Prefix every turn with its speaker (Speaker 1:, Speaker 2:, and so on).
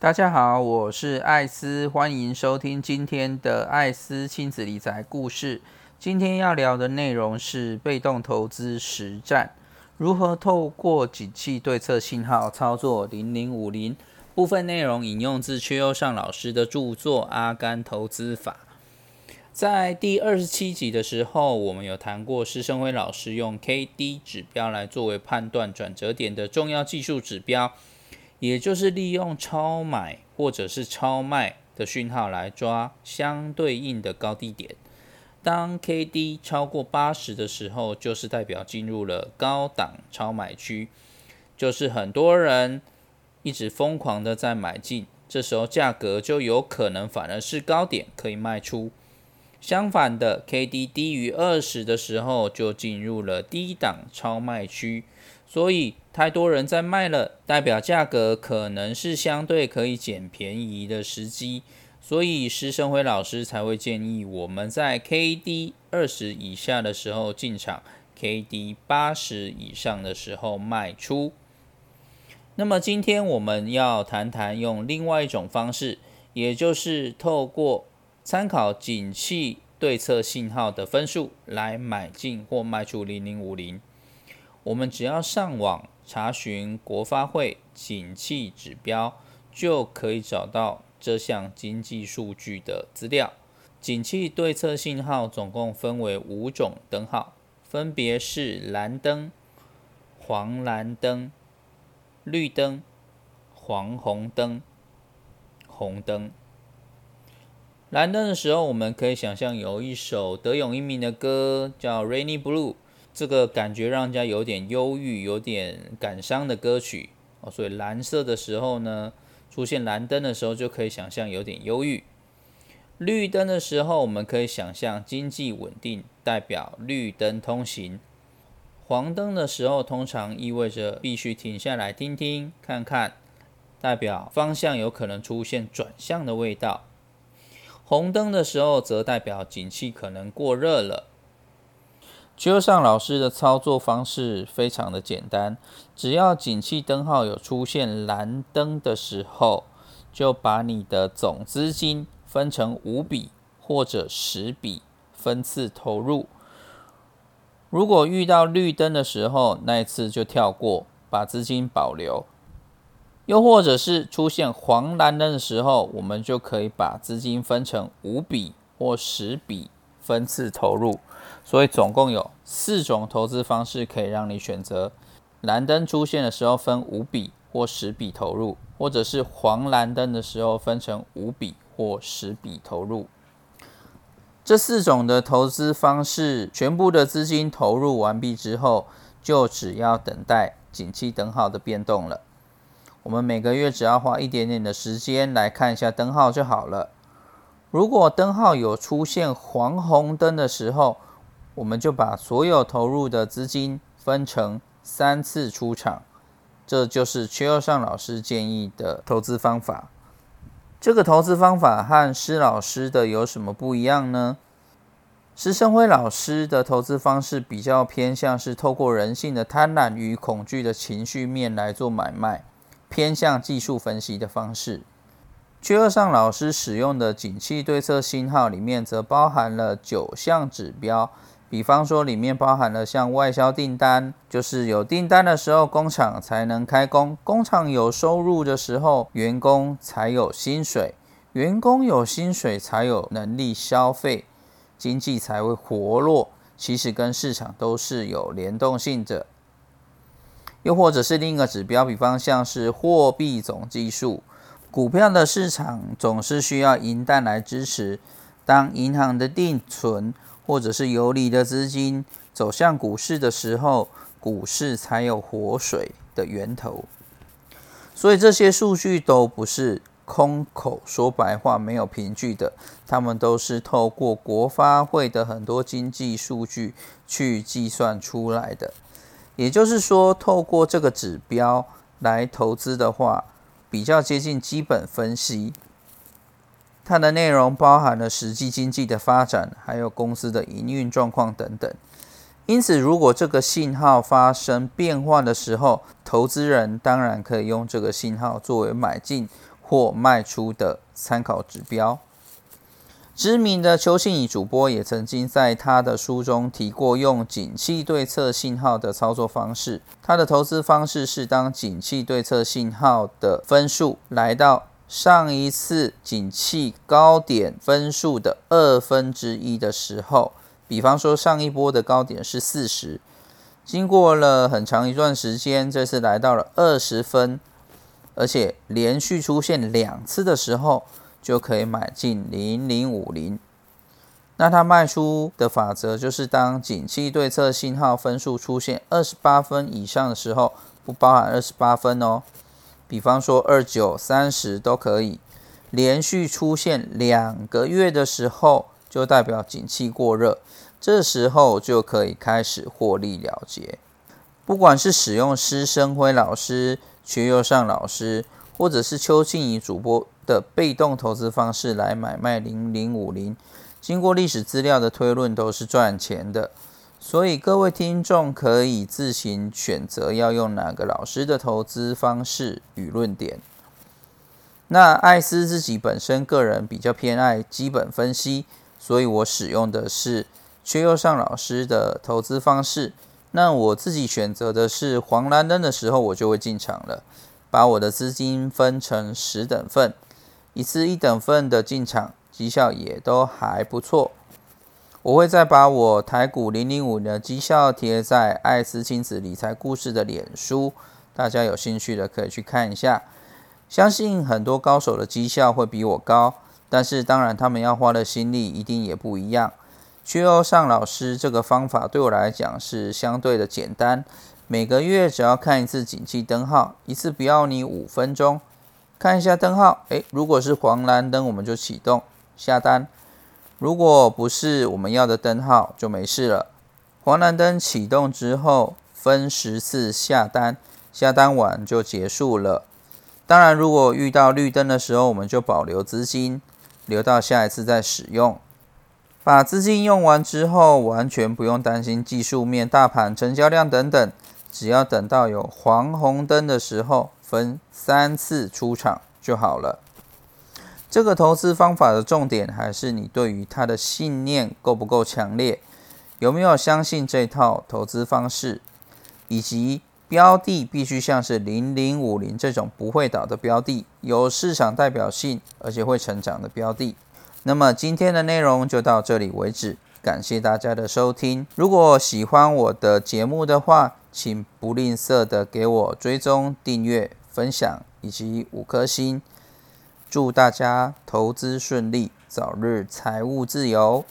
Speaker 1: 大家好，我是艾斯，欢迎收听今天的艾斯亲子理财故事。今天要聊的内容是被动投资实战，如何透过景气对策信号操作零零五零。部分内容引用自邱优上老师的著作《阿甘投资法》。在第二十七集的时候，我们有谈过施生辉老师用 K D 指标来作为判断转折点的重要技术指标。也就是利用超买或者是超卖的讯号来抓相对应的高低点。当 K D 超过八十的时候，就是代表进入了高档超买区，就是很多人一直疯狂的在买进，这时候价格就有可能反而是高点可以卖出。相反的，K D 低于二十的时候，就进入了低档超卖区。所以太多人在卖了，代表价格可能是相对可以捡便宜的时机，所以施生辉老师才会建议我们在 K D 二十以下的时候进场，K D 八十以上的时候卖出。那么今天我们要谈谈用另外一种方式，也就是透过参考景气对策信号的分数来买进或卖出零零五零。我们只要上网查询国发会景气指标，就可以找到这项经济数据的资料。景气对策信号总共分为五种灯号，分别是蓝灯、黄蓝灯、绿灯、黄红灯、红灯。蓝灯的时候，我们可以想象有一首德永英明的歌，叫《Rainy Blue》。这个感觉让人家有点忧郁、有点感伤的歌曲哦，所以蓝色的时候呢，出现蓝灯的时候就可以想象有点忧郁。绿灯的时候，我们可以想象经济稳定，代表绿灯通行。黄灯的时候，通常意味着必须停下来听听看看，代表方向有可能出现转向的味道。红灯的时候，则代表景气可能过热了。邱上老师的操作方式非常的简单，只要景气灯号有出现蓝灯的时候，就把你的总资金分成五笔或者十笔分次投入。如果遇到绿灯的时候，那一次就跳过，把资金保留。又或者是出现黄蓝灯的时候，我们就可以把资金分成五笔或十笔分次投入。所以总共有四种投资方式可以让你选择。蓝灯出现的时候分五笔或十笔投入，或者是黄蓝灯的时候分成五笔或十笔投入。这四种的投资方式全部的资金投入完毕之后，就只要等待景气灯号的变动了。我们每个月只要花一点点的时间来看一下灯号就好了。如果灯号有出现黄红灯的时候，我们就把所有投入的资金分成三次出场，这就是缺二上老师建议的投资方法。这个投资方法和施老师的有什么不一样呢？施生辉老师的投资方式比较偏向是透过人性的贪婪与恐惧的情绪面来做买卖，偏向技术分析的方式。缺二上老师使用的景气对策信号里面，则包含了九项指标。比方说，里面包含了像外销订单，就是有订单的时候，工厂才能开工；工厂有收入的时候，员工才有薪水；员工有薪水，才有能力消费，经济才会活络。其实跟市场都是有联动性的。又或者是另一个指标，比方像是货币总计数，股票的市场总是需要银弹来支持，当银行的定存。或者是游离的资金走向股市的时候，股市才有活水的源头。所以这些数据都不是空口说白话、没有凭据的，他们都是透过国发会的很多经济数据去计算出来的。也就是说，透过这个指标来投资的话，比较接近基本分析。它的内容包含了实际经济的发展，还有公司的营运状况等等。因此，如果这个信号发生变化的时候，投资人当然可以用这个信号作为买进或卖出的参考指标。知名的邱信宇主播也曾经在他的书中提过用景气对策信号的操作方式。他的投资方式是当景气对策信号的分数来到上一次景气高点分数的二分之一的时候，比方说上一波的高点是四十，经过了很长一段时间，这次来到了二十分，而且连续出现两次的时候。就可以买进零零五零。那它卖出的法则就是，当景气对策信号分数出现二十八分以上的时候，不包含二十八分哦。比方说二九、三十都可以。连续出现两个月的时候，就代表景气过热，这时候就可以开始获利了结。不管是使用施生辉老师、缺右上老师，或者是邱静怡主播。的被动投资方式来买卖零零五零，经过历史资料的推论都是赚钱的，所以各位听众可以自行选择要用哪个老师的投资方式与论点。那艾斯自己本身个人比较偏爱基本分析，所以我使用的是缺右上老师的投资方式。那我自己选择的是黄蓝灯的时候，我就会进场了，把我的资金分成十等份。一次一等份的进场绩效也都还不错。我会再把我台股零零五的绩效贴在爱思亲子理财故事的脸书，大家有兴趣的可以去看一下。相信很多高手的绩效会比我高，但是当然他们要花的心力一定也不一样。缺欧尚老师这个方法对我来讲是相对的简单，每个月只要看一次景气灯号，一次不要你五分钟。看一下灯号，诶，如果是黄蓝灯，我们就启动下单；如果不是我们要的灯号，就没事了。黄蓝灯启动之后，分十次下单，下单完就结束了。当然，如果遇到绿灯的时候，我们就保留资金，留到下一次再使用。把资金用完之后，完全不用担心技术面、大盘成交量等等，只要等到有黄红灯的时候。分三次出场就好了。这个投资方法的重点还是你对于它的信念够不够强烈，有没有相信这套投资方式，以及标的必须像是零零五零这种不会倒的标的，有市场代表性而且会成长的标的。那么今天的内容就到这里为止，感谢大家的收听。如果喜欢我的节目的话，请不吝啬的给我追踪订阅。分享以及五颗星，祝大家投资顺利，早日财务自由。